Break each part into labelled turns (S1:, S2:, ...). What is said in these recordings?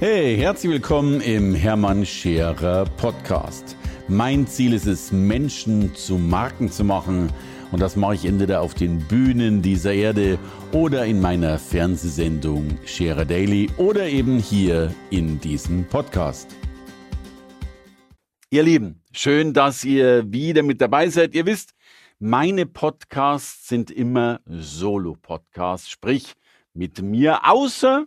S1: Hey, herzlich willkommen im Hermann Scherer Podcast. Mein Ziel ist es, Menschen zu Marken zu machen. Und das mache ich entweder auf den Bühnen dieser Erde oder in meiner Fernsehsendung Scherer Daily oder eben hier in diesem Podcast. Ihr Lieben, schön, dass ihr wieder mit dabei seid. Ihr wisst, meine Podcasts sind immer Solo-Podcasts, sprich mit mir, außer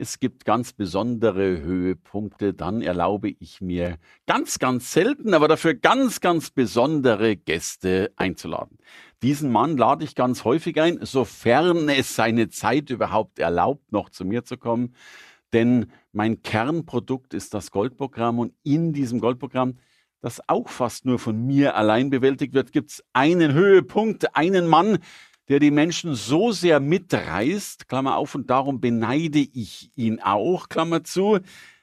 S1: es gibt ganz besondere Höhepunkte, dann erlaube ich mir ganz, ganz selten, aber dafür ganz, ganz besondere Gäste einzuladen. Diesen Mann lade ich ganz häufig ein, sofern es seine Zeit überhaupt erlaubt, noch zu mir zu kommen. Denn mein Kernprodukt ist das Goldprogramm und in diesem Goldprogramm, das auch fast nur von mir allein bewältigt wird, gibt es einen Höhepunkt, einen Mann, der die Menschen so sehr mitreißt, Klammer auf, und darum beneide ich ihn auch, Klammer zu,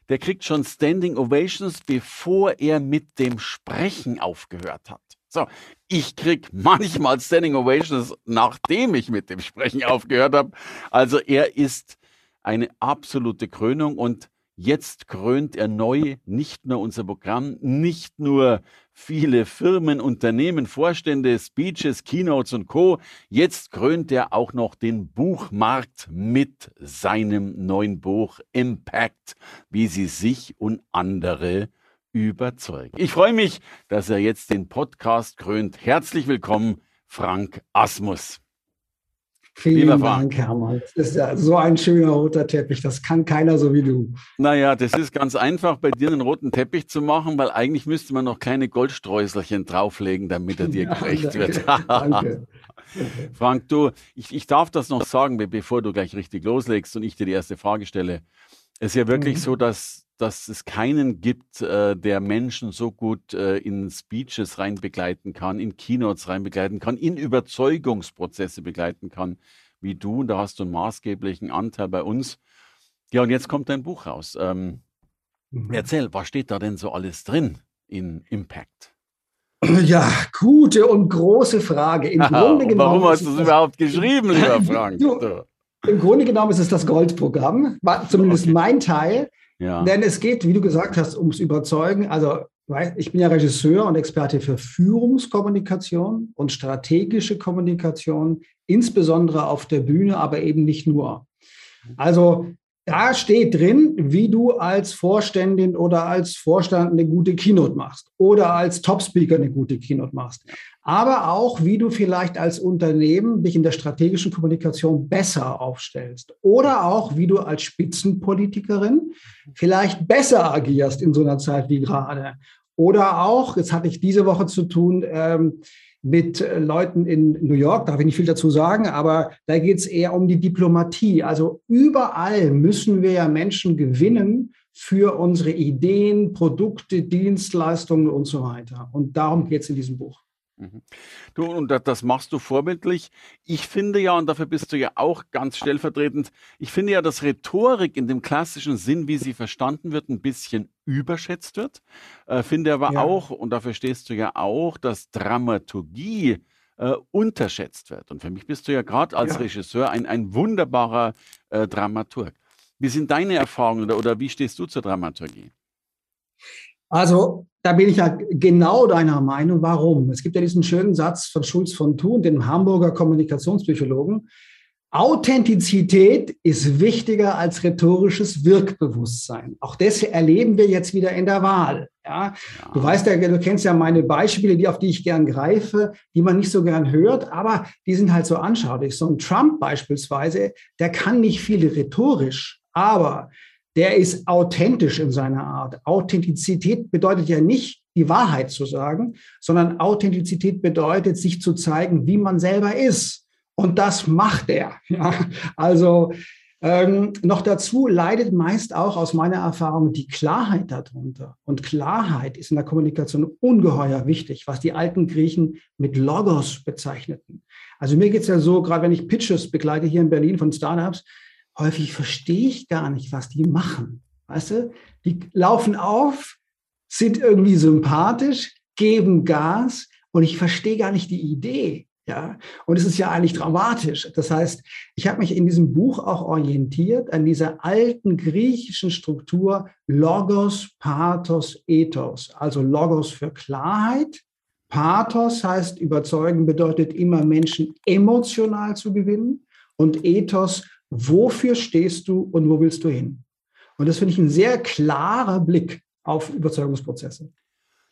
S1: der kriegt schon Standing Ovations, bevor er mit dem Sprechen aufgehört hat. So, ich krieg manchmal Standing Ovations, nachdem ich mit dem Sprechen aufgehört habe. Also er ist eine absolute Krönung und Jetzt krönt er neu nicht nur unser Programm, nicht nur viele Firmen, Unternehmen, Vorstände, Speeches, Keynotes und Co. Jetzt krönt er auch noch den Buchmarkt mit seinem neuen Buch Impact, wie sie sich und andere überzeugen. Ich freue mich, dass er jetzt den Podcast krönt. Herzlich willkommen, Frank Asmus.
S2: Vielen Dank, Hermann. Das ist ja so ein schöner roter Teppich. Das kann keiner so wie du.
S1: Naja, das ist ganz einfach, bei dir einen roten Teppich zu machen, weil eigentlich müsste man noch kleine Goldstreuselchen drauflegen, damit er dir ja, gerecht danke, wird. danke. Frank, du, ich, ich darf das noch sagen, bevor du gleich richtig loslegst und ich dir die erste Frage stelle. Es ist ja wirklich mhm. so, dass, dass es keinen gibt, äh, der Menschen so gut äh, in Speeches rein begleiten kann, in Keynotes rein begleiten kann, in Überzeugungsprozesse begleiten kann, wie du. Da hast du einen maßgeblichen Anteil bei uns. Ja, und jetzt kommt dein Buch raus. Ähm, mhm. Erzähl, was steht da denn so alles drin in Impact?
S2: Ja, gute und große Frage.
S1: Im Grunde genommen warum hast du es überhaupt geschrieben, lieber Frank? Du,
S2: Im Grunde genommen ist es das Goldprogramm, zumindest okay. mein Teil. Denn es geht, wie du gesagt hast, ums Überzeugen. Also ich bin ja Regisseur und Experte für Führungskommunikation und strategische Kommunikation, insbesondere auf der Bühne, aber eben nicht nur. Also da steht drin, wie du als Vorständin oder als Vorstand eine gute Keynote machst oder als Top-Speaker eine gute Keynote machst. Aber auch, wie du vielleicht als Unternehmen dich in der strategischen Kommunikation besser aufstellst. Oder auch, wie du als Spitzenpolitikerin vielleicht besser agierst in so einer Zeit wie gerade. Oder auch, jetzt hatte ich diese Woche zu tun, ähm, mit äh, Leuten in New York, darf ich nicht viel dazu sagen, aber da geht es eher um die Diplomatie. Also überall müssen wir ja Menschen gewinnen für unsere Ideen, Produkte, Dienstleistungen und so weiter. Und darum geht es in diesem Buch.
S1: Mhm. Du, und das machst du vorbildlich. Ich finde ja, und dafür bist du ja auch ganz stellvertretend, ich finde ja, dass Rhetorik in dem klassischen Sinn, wie sie verstanden wird, ein bisschen überschätzt wird. Äh, finde aber ja. auch, und dafür stehst du ja auch, dass Dramaturgie äh, unterschätzt wird. Und für mich bist du ja gerade als ja. Regisseur ein, ein wunderbarer äh, Dramaturg. Wie sind deine Erfahrungen oder, oder wie stehst du zur Dramaturgie?
S2: Also da bin ich ja genau deiner Meinung. Warum? Es gibt ja diesen schönen Satz von Schulz von Thun, dem Hamburger Kommunikationspsychologen. Authentizität ist wichtiger als rhetorisches Wirkbewusstsein. Auch das erleben wir jetzt wieder in der Wahl. Ja? ja. Du weißt ja, du kennst ja meine Beispiele, die auf die ich gern greife, die man nicht so gern hört, aber die sind halt so anschaulich. So ein Trump beispielsweise, der kann nicht viel rhetorisch, aber der ist authentisch in seiner Art. Authentizität bedeutet ja nicht, die Wahrheit zu sagen, sondern Authentizität bedeutet, sich zu zeigen, wie man selber ist. Und das macht er. Ja? Also ähm, noch dazu leidet meist auch aus meiner Erfahrung die Klarheit darunter. Und Klarheit ist in der Kommunikation ungeheuer wichtig, was die alten Griechen mit Logos bezeichneten. Also mir geht es ja so, gerade wenn ich Pitches begleite hier in Berlin von Startups, häufig verstehe ich gar nicht, was die machen. Weißt du, die laufen auf, sind irgendwie sympathisch, geben Gas und ich verstehe gar nicht die Idee. Ja, und es ist ja eigentlich dramatisch. Das heißt, ich habe mich in diesem Buch auch orientiert an dieser alten griechischen Struktur Logos, Pathos, Ethos. Also Logos für Klarheit. Pathos heißt überzeugen, bedeutet immer Menschen emotional zu gewinnen. Und Ethos, wofür stehst du und wo willst du hin? Und das finde ich ein sehr klarer Blick auf Überzeugungsprozesse.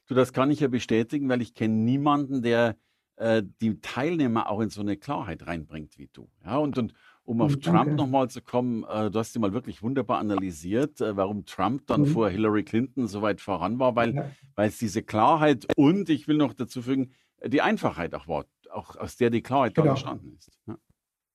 S1: Du, das kann ich ja bestätigen, weil ich kenne niemanden, der äh, die Teilnehmer auch in so eine Klarheit reinbringt wie du. Ja, und, und um auf Danke. Trump nochmal zu kommen, äh, du hast sie mal wirklich wunderbar analysiert, äh, warum Trump dann mhm. vor Hillary Clinton so weit voran war, weil, ja. weil es diese Klarheit und ich will noch dazu fügen, die Einfachheit auch war, auch aus der die Klarheit genau. entstanden ist. Ja.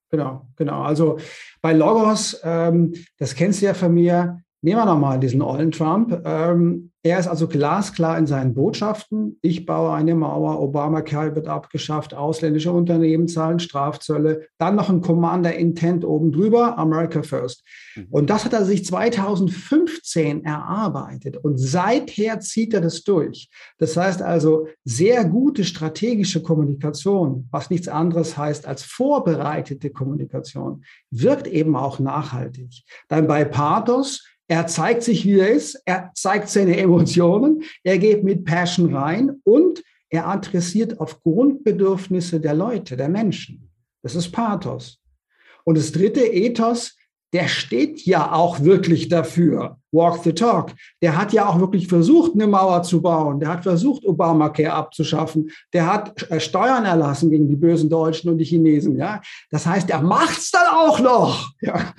S2: Genau, genau. Also bei Logos, ähm, das kennst du ja von mir, nehmen wir nochmal diesen ollen Trump. Ähm, er ist also glasklar in seinen Botschaften. Ich baue eine Mauer, Obamacare wird abgeschafft, ausländische Unternehmen zahlen Strafzölle, dann noch ein Commander Intent oben drüber, America First. Mhm. Und das hat er sich 2015 erarbeitet und seither zieht er das durch. Das heißt also sehr gute strategische Kommunikation, was nichts anderes heißt als vorbereitete Kommunikation, wirkt eben auch nachhaltig. Dann bei Pathos er zeigt sich, wie er ist. Er zeigt seine Emotionen. Er geht mit Passion rein und er adressiert auf Grundbedürfnisse der Leute, der Menschen. Das ist Pathos. Und das dritte Ethos, der steht ja auch wirklich dafür. Walk the talk. Der hat ja auch wirklich versucht, eine Mauer zu bauen. Der hat versucht, Obamacare abzuschaffen. Der hat äh, Steuern erlassen gegen die bösen Deutschen und die Chinesen. Ja, das heißt, er macht's dann auch noch. Ja,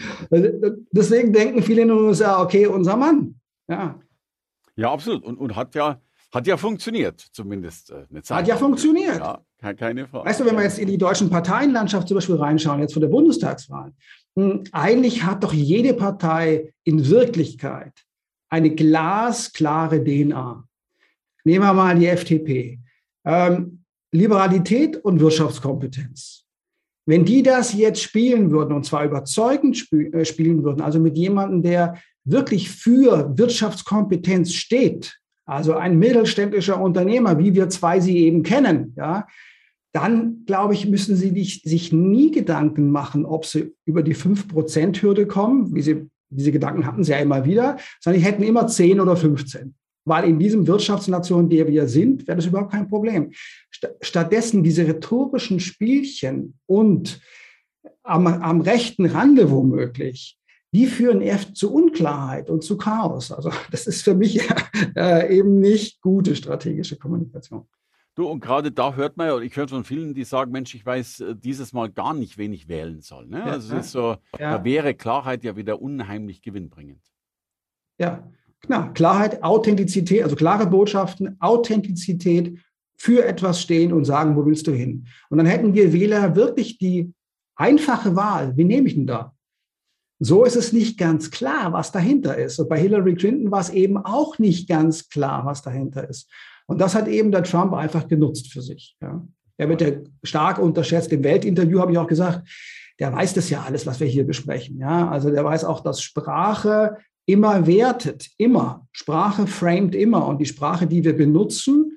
S2: deswegen denken viele in den USA, okay, unser Mann. Ja,
S1: ja, absolut. Und, und hat ja hat ja funktioniert, zumindest
S2: äh, eine Zeit. Hat ja funktioniert. Ja, keine Frage. Weißt du, wenn wir jetzt in die deutschen Parteienlandschaft zum Beispiel reinschauen, jetzt von der Bundestagswahl, hm, eigentlich hat doch jede Partei in Wirklichkeit eine glasklare DNA. Nehmen wir mal die FDP. Ähm, Liberalität und Wirtschaftskompetenz. Wenn die das jetzt spielen würden, und zwar überzeugend äh, spielen würden, also mit jemandem, der wirklich für Wirtschaftskompetenz steht, also ein mittelständischer Unternehmer, wie wir zwei sie eben kennen, ja, dann glaube ich, müssen sie nicht, sich nie Gedanken machen, ob sie über die 5%-Hürde kommen, wie sie, diese Gedanken hatten sie ja immer wieder, sondern die hätten immer 10 oder 15. Weil in diesem Wirtschaftsnation, der wir sind, wäre das überhaupt kein Problem. Stattdessen diese rhetorischen Spielchen und am, am rechten Rande womöglich, die führen eher zu Unklarheit und zu Chaos. Also das ist für mich äh, eben nicht gute strategische Kommunikation.
S1: Du, und gerade da hört man ja, ich höre von vielen, die sagen, Mensch, ich weiß äh, dieses Mal gar nicht, wen ich wählen soll. Ne? Ja, also ist so, ja. da wäre Klarheit ja wieder unheimlich gewinnbringend.
S2: Ja, klar. Klarheit, Authentizität, also klare Botschaften, Authentizität für etwas stehen und sagen, wo willst du hin? Und dann hätten wir Wähler wirklich die einfache Wahl. Wie nehme ich denn da? So ist es nicht ganz klar, was dahinter ist. Und bei Hillary Clinton war es eben auch nicht ganz klar, was dahinter ist. Und das hat eben der Trump einfach genutzt für sich. Ja. Er wird ja stark unterschätzt. Im Weltinterview habe ich auch gesagt, der weiß das ja alles, was wir hier besprechen. Ja, also der weiß auch, dass Sprache immer wertet, immer. Sprache framed immer. Und die Sprache, die wir benutzen,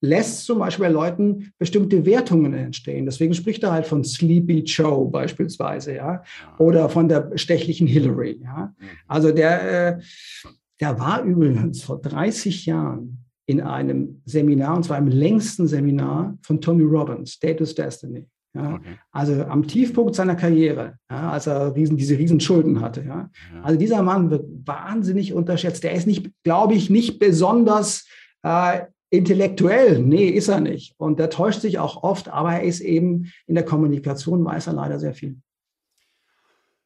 S2: lässt zum Beispiel bei Leuten bestimmte Wertungen entstehen. Deswegen spricht er halt von Sleepy Joe beispielsweise, ja, oder von der bestechlichen Hillary, ja. Mhm. Also der, äh, der war übrigens vor 30 Jahren in einem Seminar, und zwar im längsten Seminar von Tony Robbins, Status Destiny. Ja, okay. Also am Tiefpunkt seiner Karriere, ja, als er riesen, diese Riesenschulden hatte. Ja. ja. Also dieser Mann wird wahnsinnig unterschätzt. Der ist nicht, glaube ich, nicht besonders äh, intellektuell. Nee, ist er nicht. Und der täuscht sich auch oft, aber er ist eben in der Kommunikation, weiß er leider sehr viel.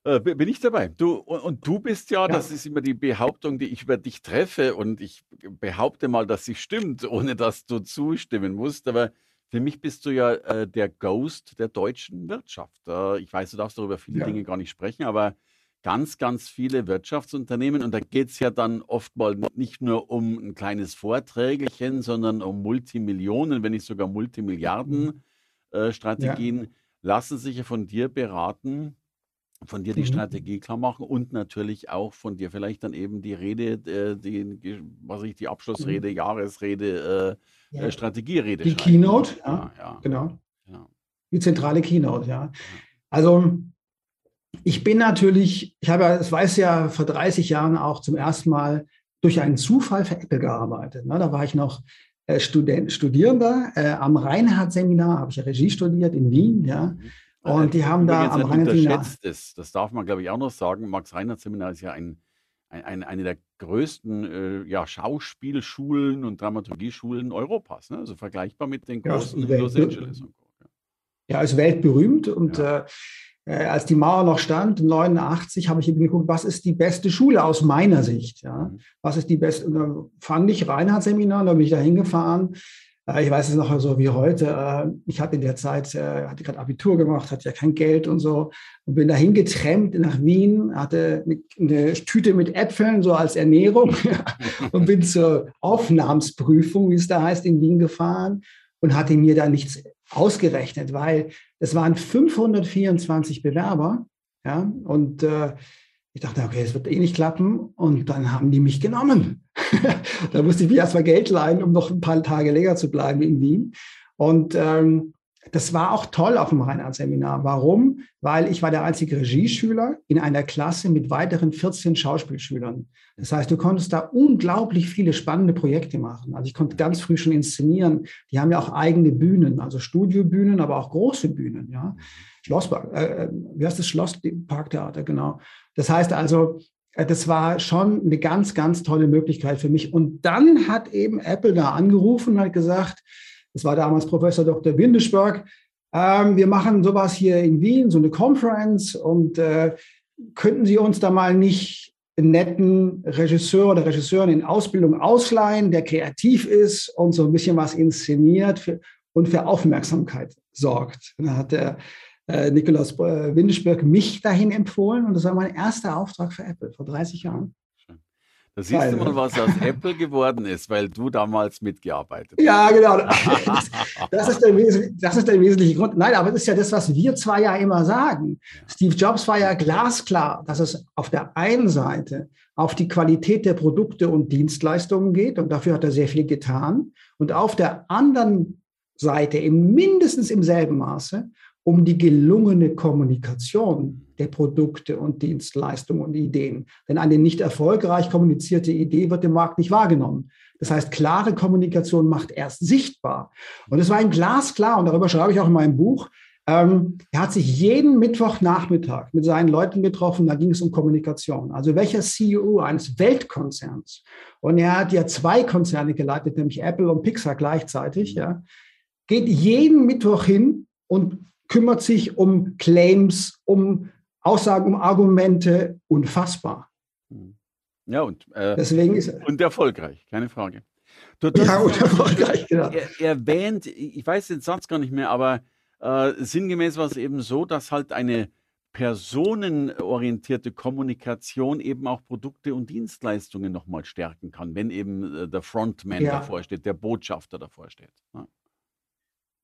S1: Äh, bin ich dabei. Du, und, und du bist ja, ja, das ist immer die Behauptung, die ich über dich treffe, und ich behaupte mal, dass sie stimmt, ohne dass du zustimmen musst. Aber für mich bist du ja äh, der Ghost der deutschen Wirtschaft. Äh, ich weiß, du darfst darüber viele ja. Dinge gar nicht sprechen, aber ganz, ganz viele Wirtschaftsunternehmen, und da geht es ja dann oft mal nicht nur um ein kleines Vorträgelchen, sondern um Multimillionen, wenn nicht sogar Multimilliarden mhm. äh, ja. lassen sich ja von dir beraten von dir die Mhm. Strategie klar machen und natürlich auch von dir vielleicht dann eben die Rede, äh, die, was ich, die Abschlussrede, Mhm. Jahresrede, äh, äh, Ja. Strategierede
S2: Die schreiben. Keynote, ja, Ja, ja, genau. die zentrale Keynote, ja. Also ich bin natürlich, ich habe ja, das weiß ja, vor 30 Jahren auch zum ersten Mal durch einen Zufall für Apple gearbeitet. Ne? Da war ich noch äh, Student, Studierender äh, am Reinhardt-Seminar, habe ich ja Regie studiert in Wien, ja. Mhm. Und die haben da am
S1: Reinhardt-Seminar. Das, das darf man, glaube ich, auch noch sagen. Max Reinhardt-Seminar ist ja ein, ein, eine der größten äh, ja, Schauspielschulen und Dramaturgieschulen Europas. Ne? Also vergleichbar mit den großen ja, Los Angeles. Und
S2: ja. ja, ist weltberühmt und ja. äh, äh, als die Mauer noch stand, 89, habe ich eben geguckt, was ist die beste Schule aus meiner Sicht? Ja? Mhm. Was ist die beste? Und dann fand ich Reinhard-Seminar, da bin ich da hingefahren. Äh, ich weiß es noch so wie heute. Äh, ich hatte in der Zeit, hatte gerade Abitur gemacht, hatte ja kein Geld und so und bin dahin getrennt nach Wien, hatte eine Tüte mit Äpfeln so als Ernährung und bin zur Aufnahmsprüfung, wie es da heißt, in Wien gefahren und hatte mir da nichts ausgerechnet, weil es waren 524 Bewerber. Ja, und äh, ich dachte, okay, es wird eh nicht klappen. Und dann haben die mich genommen. da musste ich mir erstmal Geld leihen, um noch ein paar Tage länger zu bleiben in Wien. Und ähm, das war auch toll auf dem Reinhard-Seminar. Warum? Weil ich war der einzige Regieschüler in einer Klasse mit weiteren 14 Schauspielschülern. Das heißt, du konntest da unglaublich viele spannende Projekte machen. Also ich konnte ganz früh schon inszenieren. Die haben ja auch eigene Bühnen, also Studiobühnen, aber auch große Bühnen. Ja, Schlosspark, äh, äh wie heißt das Schlossparktheater genau. Das heißt also, äh, das war schon eine ganz, ganz tolle Möglichkeit für mich. Und dann hat eben Apple da angerufen und hat gesagt, das war damals Professor Dr. Windesberg. Ähm, wir machen sowas hier in Wien, so eine Conference und äh, könnten Sie uns da mal nicht einen netten Regisseur oder Regisseurin in Ausbildung ausleihen, der kreativ ist und so ein bisschen was inszeniert für, und für Aufmerksamkeit sorgt. Und dann hat der äh, Nikolaus äh, Windesberg mich dahin empfohlen und das war mein erster Auftrag für Apple vor 30 Jahren.
S1: Da siehst du mal, was aus Apple geworden ist, weil du damals mitgearbeitet
S2: hast. Ja, genau. Das ist, der, das ist der wesentliche Grund. Nein, aber das ist ja das, was wir zwei ja immer sagen. Steve Jobs war ja glasklar, dass es auf der einen Seite auf die Qualität der Produkte und Dienstleistungen geht und dafür hat er sehr viel getan. Und auf der anderen Seite, im, mindestens im selben Maße, um die gelungene Kommunikation der Produkte und Dienstleistungen und Ideen. Denn eine nicht erfolgreich kommunizierte Idee wird im Markt nicht wahrgenommen. Das heißt, klare Kommunikation macht erst sichtbar. Und es war ihm glasklar, und darüber schreibe ich auch in meinem Buch, ähm, er hat sich jeden Mittwochnachmittag mit seinen Leuten getroffen, da ging es um Kommunikation. Also welcher CEO eines Weltkonzerns, und er hat ja zwei Konzerne geleitet, nämlich Apple und Pixar gleichzeitig, ja, geht jeden Mittwoch hin und kümmert sich um Claims, um Aussagen, um Argumente, unfassbar.
S1: Ja, und, äh, Deswegen ist, und erfolgreich, keine Frage.
S2: Du, ja, und erfolgreich,
S1: genau. Er, erwähnt, ich weiß den Satz gar nicht mehr, aber äh, sinngemäß war es eben so, dass halt eine personenorientierte Kommunikation eben auch Produkte und Dienstleistungen nochmal stärken kann, wenn eben äh, der Frontman ja. davor steht, der Botschafter davor steht. Ja.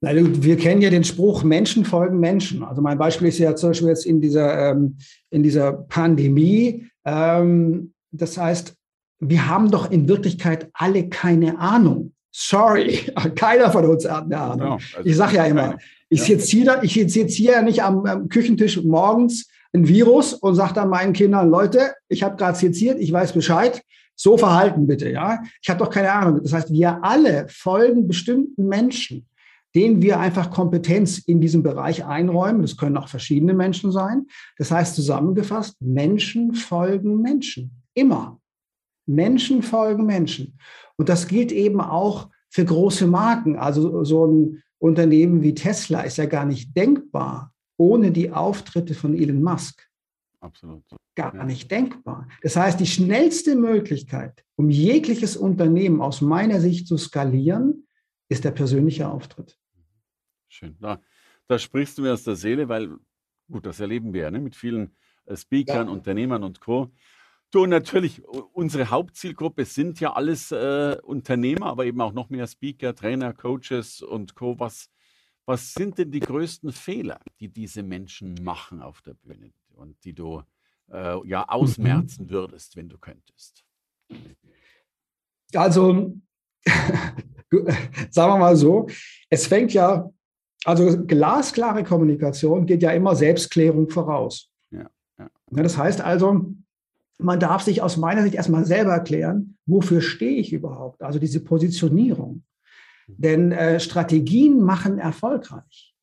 S2: Wir kennen ja den Spruch, Menschen folgen Menschen. Also mein Beispiel ist ja zum Beispiel jetzt in dieser, ähm, in dieser Pandemie. Ähm, das heißt, wir haben doch in Wirklichkeit alle keine Ahnung. Sorry, keiner von uns hat eine Ahnung. Genau, also ich sage ja immer, ich sitze hier, ich sitze hier ja nicht am, am Küchentisch morgens ein Virus und sage dann meinen Kindern, Leute, ich habe gerade seziert, ich weiß Bescheid, so verhalten bitte, ja. Ich habe doch keine Ahnung. Das heißt, wir alle folgen bestimmten Menschen denen wir einfach Kompetenz in diesem Bereich einräumen. Das können auch verschiedene Menschen sein. Das heißt zusammengefasst, Menschen folgen Menschen. Immer. Menschen folgen Menschen. Und das gilt eben auch für große Marken. Also so ein Unternehmen wie Tesla ist ja gar nicht denkbar ohne die Auftritte von Elon Musk.
S1: Absolut.
S2: Gar ja. nicht denkbar. Das heißt, die schnellste Möglichkeit, um jegliches Unternehmen aus meiner Sicht zu skalieren, ist der persönliche Auftritt.
S1: Schön. Da, da sprichst du mir aus der Seele, weil, gut, das erleben wir ja ne, mit vielen äh, Speakern, ja. Unternehmern und Co. Du, natürlich, unsere Hauptzielgruppe sind ja alles äh, Unternehmer, aber eben auch noch mehr Speaker, Trainer, Coaches und Co. Was, was sind denn die größten Fehler, die diese Menschen machen auf der Bühne und die du äh, ja mhm. ausmerzen würdest, wenn du könntest?
S2: Also, sagen wir mal so, es fängt ja Also glasklare Kommunikation geht ja immer Selbstklärung voraus. Ja, ja. Das heißt also, man darf sich aus meiner Sicht erstmal selber erklären, wofür stehe ich überhaupt? Also diese Positionierung. Denn äh, Strategien machen erfolgreich.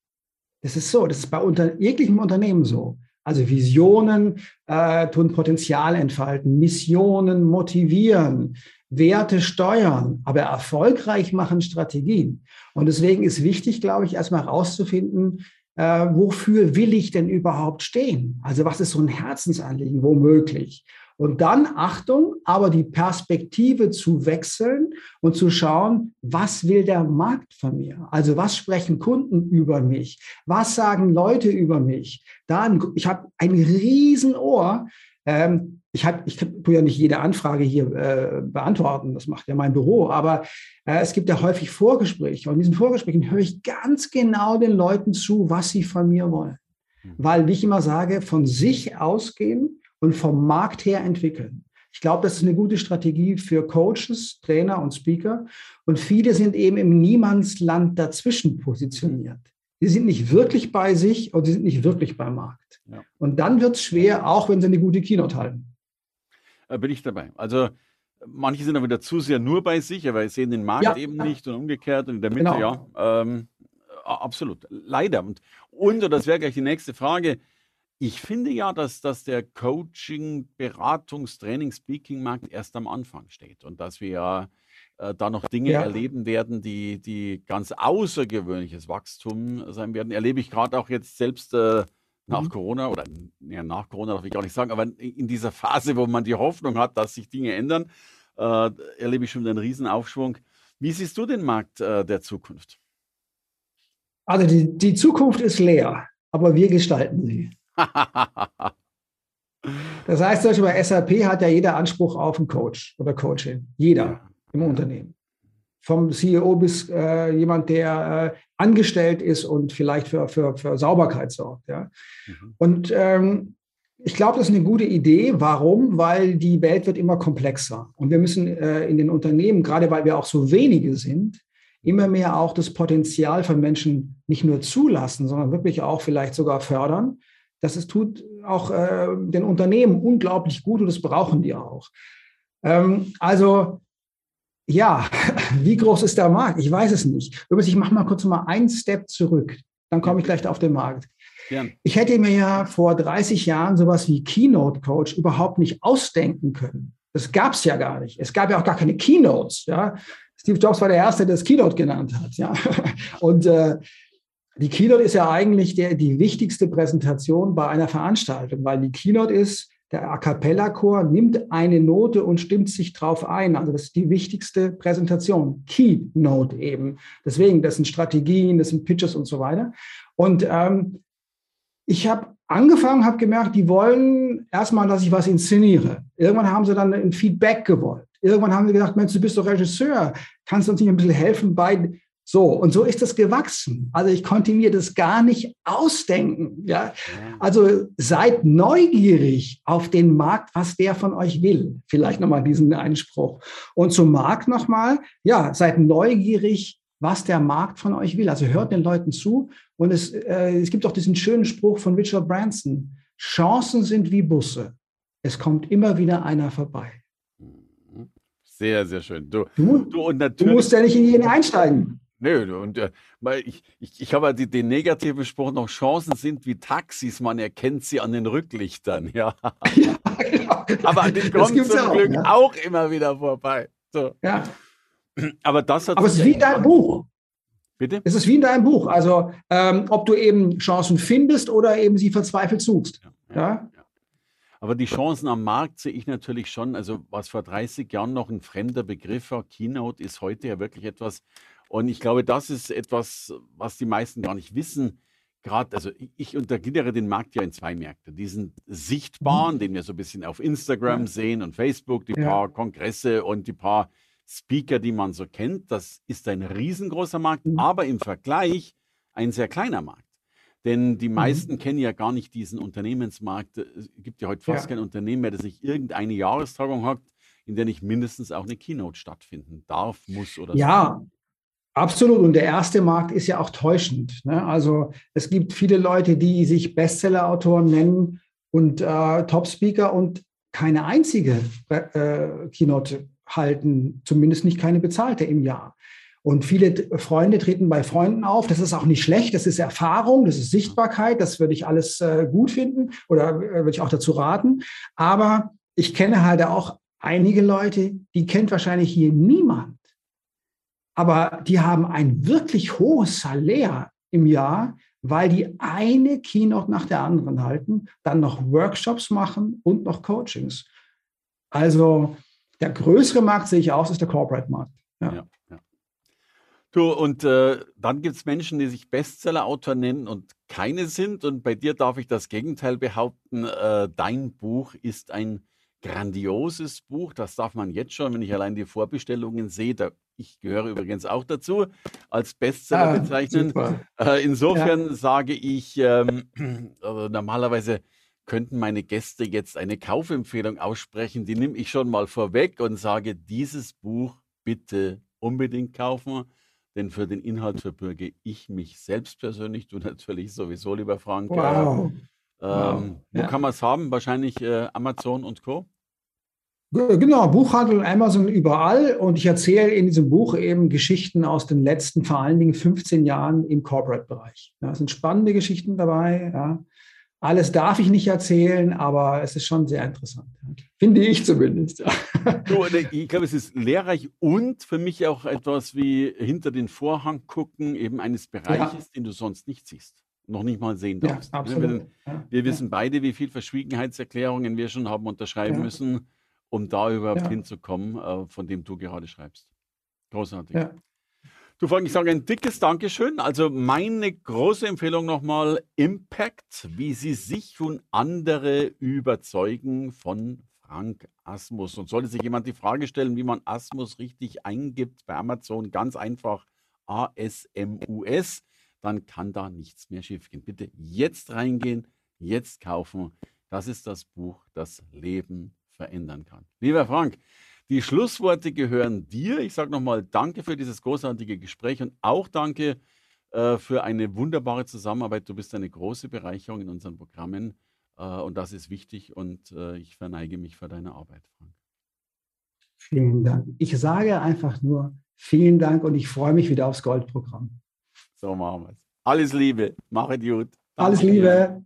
S2: Das ist so, das ist bei unter, jeglichem Unternehmen so. Also Visionen äh, tun Potenzial entfalten, Missionen motivieren, Werte steuern, aber erfolgreich machen Strategien. Und deswegen ist wichtig, glaube ich, erstmal herauszufinden, äh, wofür will ich denn überhaupt stehen? Also was ist so ein Herzensanliegen, womöglich? Und dann, Achtung, aber die Perspektive zu wechseln und zu schauen, was will der Markt von mir? Also was sprechen Kunden über mich? Was sagen Leute über mich? Dann, ich habe ein Riesenohr. Ähm, ich, hab, ich tue ja nicht jede Anfrage hier äh, beantworten, das macht ja mein Büro, aber äh, es gibt ja häufig Vorgespräche. Und in diesen Vorgesprächen höre ich ganz genau den Leuten zu, was sie von mir wollen. Hm. Weil, wie ich immer sage, von sich ausgehen und vom Markt her entwickeln. Ich glaube, das ist eine gute Strategie für Coaches, Trainer und Speaker. Und viele sind eben im Niemandsland dazwischen positioniert. Sie sind nicht wirklich bei sich und sie sind nicht wirklich beim Markt. Ja. Und dann wird es schwer, auch wenn sie eine gute Keynote halten.
S1: Äh, bin ich dabei. Also manche sind dann wieder zu sehr nur bei sich, aber sehen den Markt ja. eben nicht und umgekehrt und in der Mitte, genau. ja. Ähm, absolut. Leider. Und, und das wäre gleich die nächste Frage, ich finde ja, dass, dass der Coaching, Beratungs-, Training-, Speaking-Markt erst am Anfang steht und dass wir ja äh, da noch Dinge ja. erleben werden, die, die ganz außergewöhnliches Wachstum sein werden. Erlebe ich gerade auch jetzt selbst äh, nach mhm. Corona oder ja, nach Corona darf ich gar nicht sagen, aber in dieser Phase, wo man die Hoffnung hat, dass sich Dinge ändern, äh, erlebe ich schon einen Riesenaufschwung. Wie siehst du den Markt äh, der Zukunft?
S2: Also die, die Zukunft ist leer, aber wir gestalten sie. das heißt zum Beispiel bei SAP hat ja jeder Anspruch auf einen Coach oder Coachin. Jeder im Unternehmen. Vom CEO bis äh, jemand, der äh, angestellt ist und vielleicht für, für, für Sauberkeit sorgt. Ja? Mhm. Und ähm, ich glaube, das ist eine gute Idee. Warum? Weil die Welt wird immer komplexer. Und wir müssen äh, in den Unternehmen, gerade weil wir auch so wenige sind, immer mehr auch das Potenzial von Menschen nicht nur zulassen, sondern wirklich auch vielleicht sogar fördern, das ist, tut auch äh, den Unternehmen unglaublich gut und das brauchen die auch. Ähm, also ja, wie groß ist der Markt? Ich weiß es nicht. Übrigens, ich mache mal kurz mal einen Step zurück. Dann komme ich gleich auf den Markt. Ja. Ich hätte mir ja vor 30 Jahren sowas wie Keynote Coach überhaupt nicht ausdenken können. Das gab es ja gar nicht. Es gab ja auch gar keine Keynotes. Ja? Steve Jobs war der Erste, der das Keynote genannt hat. Ja? Und äh, die Keynote ist ja eigentlich der, die wichtigste Präsentation bei einer Veranstaltung, weil die Keynote ist, der A cappella Chor nimmt eine Note und stimmt sich drauf ein. Also das ist die wichtigste Präsentation. Keynote eben. Deswegen, das sind Strategien, das sind Pitches und so weiter. Und ähm, ich habe angefangen, habe gemerkt, die wollen erstmal, dass ich was inszeniere. Irgendwann haben sie dann ein Feedback gewollt. Irgendwann haben sie gedacht, Mensch, du bist doch Regisseur, kannst du uns nicht ein bisschen helfen bei so, und so ist es gewachsen. Also ich konnte mir das gar nicht ausdenken. Ja? Also seid neugierig auf den Markt, was der von euch will. Vielleicht nochmal diesen Einspruch. Und zum Markt nochmal, ja, seid neugierig, was der Markt von euch will. Also hört den Leuten zu. Und es, äh, es gibt auch diesen schönen Spruch von Richard Branson. Chancen sind wie Busse. Es kommt immer wieder einer vorbei.
S1: Sehr, sehr schön.
S2: Du, du, du, du musst ja nicht in jeden einsteigen.
S1: Nö, und äh, ich, ich, ich habe die, den negativen Spruch noch, Chancen sind wie Taxis, man erkennt sie an den Rücklichtern, ja. ja genau. Aber die kommen zum auch, Glück ja. auch immer wieder vorbei. So.
S2: Ja.
S1: Aber das hat
S2: Aber es ist wie in deinem Buch.
S1: Bitte?
S2: Es ist wie in deinem Buch. Also, ähm, ob du eben Chancen findest oder eben sie verzweifelt suchst. Ja, ja?
S1: Aber die Chancen am Markt sehe ich natürlich schon. Also, was vor 30 Jahren noch ein fremder Begriff war, Keynote, ist heute ja wirklich etwas, und ich glaube, das ist etwas, was die meisten gar nicht wissen. Gerade, also ich untergliedere den Markt ja in zwei Märkte. Diesen sichtbaren, mhm. den wir so ein bisschen auf Instagram ja. sehen und Facebook, die ja. paar Kongresse und die paar Speaker, die man so kennt. Das ist ein riesengroßer Markt, mhm. aber im Vergleich ein sehr kleiner Markt. Denn die mhm. meisten mhm. kennen ja gar nicht diesen Unternehmensmarkt. Es gibt ja heute fast ja. kein Unternehmen mehr, das nicht irgendeine Jahrestagung hat, in der nicht mindestens auch eine Keynote stattfinden darf, muss oder
S2: Ja, Absolut. Und der erste Markt ist ja auch täuschend. Ne? Also es gibt viele Leute, die sich Bestseller-Autoren nennen und äh, Top-Speaker und keine einzige äh, Keynote halten, zumindest nicht keine bezahlte im Jahr. Und viele Freunde treten bei Freunden auf. Das ist auch nicht schlecht. Das ist Erfahrung, das ist Sichtbarkeit. Das würde ich alles äh, gut finden oder äh, würde ich auch dazu raten. Aber ich kenne halt auch einige Leute, die kennt wahrscheinlich hier niemand aber die haben ein wirklich hohes Salär im Jahr, weil die eine Keynote nach der anderen halten, dann noch Workshops machen und noch Coachings. Also der größere Markt sehe ich aus, ist der Corporate-Markt. Ja. Ja, ja.
S1: Du, und äh, dann gibt es Menschen, die sich Bestseller-Autor nennen und keine sind. Und bei dir darf ich das Gegenteil behaupten. Äh, dein Buch ist ein grandioses Buch. Das darf man jetzt schon, wenn ich allein die Vorbestellungen sehe. Da, ich gehöre übrigens auch dazu, als Bestseller ah, bezeichnen. Äh, insofern ja. sage ich, ähm, also normalerweise könnten meine Gäste jetzt eine Kaufempfehlung aussprechen. Die nehme ich schon mal vorweg und sage, dieses Buch bitte unbedingt kaufen. Denn für den Inhalt verbürge ich mich selbst persönlich, du natürlich sowieso, lieber Frank. Wow. Ähm, wow. Wo ja. kann man es haben? Wahrscheinlich äh, Amazon und Co.
S2: Genau, Buchhandel, Amazon überall. Und ich erzähle in diesem Buch eben Geschichten aus den letzten, vor allen Dingen 15 Jahren im Corporate-Bereich. Ja, es sind spannende Geschichten dabei. Ja. Alles darf ich nicht erzählen, aber es ist schon sehr interessant. Finde ich zumindest. Ja.
S1: Du, ich glaube, es ist lehrreich und für mich auch etwas wie hinter den Vorhang gucken, eben eines Bereiches, den du sonst nicht siehst noch nicht mal sehen darfst. Ja, absolut. Wir, wir ja, wissen beide, wie viele Verschwiegenheitserklärungen wir schon haben unterschreiben ja. müssen, um da überhaupt ja. hinzukommen, äh, von dem du gerade schreibst. Großartig. Ja. Du Frank, ich sage ein dickes Dankeschön. Also meine große Empfehlung nochmal, Impact, wie Sie sich und andere überzeugen von Frank Asmus. Und sollte sich jemand die Frage stellen, wie man Asmus richtig eingibt bei Amazon, ganz einfach A-S-M-U-S, dann kann da nichts mehr schiefgehen. Bitte jetzt reingehen, jetzt kaufen. Das ist das Buch, das Leben verändern kann. Lieber Frank, die Schlussworte gehören dir. Ich sage nochmal Danke für dieses großartige Gespräch und auch Danke äh, für eine wunderbare Zusammenarbeit. Du bist eine große Bereicherung in unseren Programmen äh, und das ist wichtig und äh, ich verneige mich vor deiner Arbeit, Frank.
S2: Vielen Dank. Ich sage einfach nur vielen Dank und ich freue mich wieder aufs Goldprogramm.
S1: So machen wir es. Alles Liebe. Mach es gut.
S2: Danke Alles Liebe.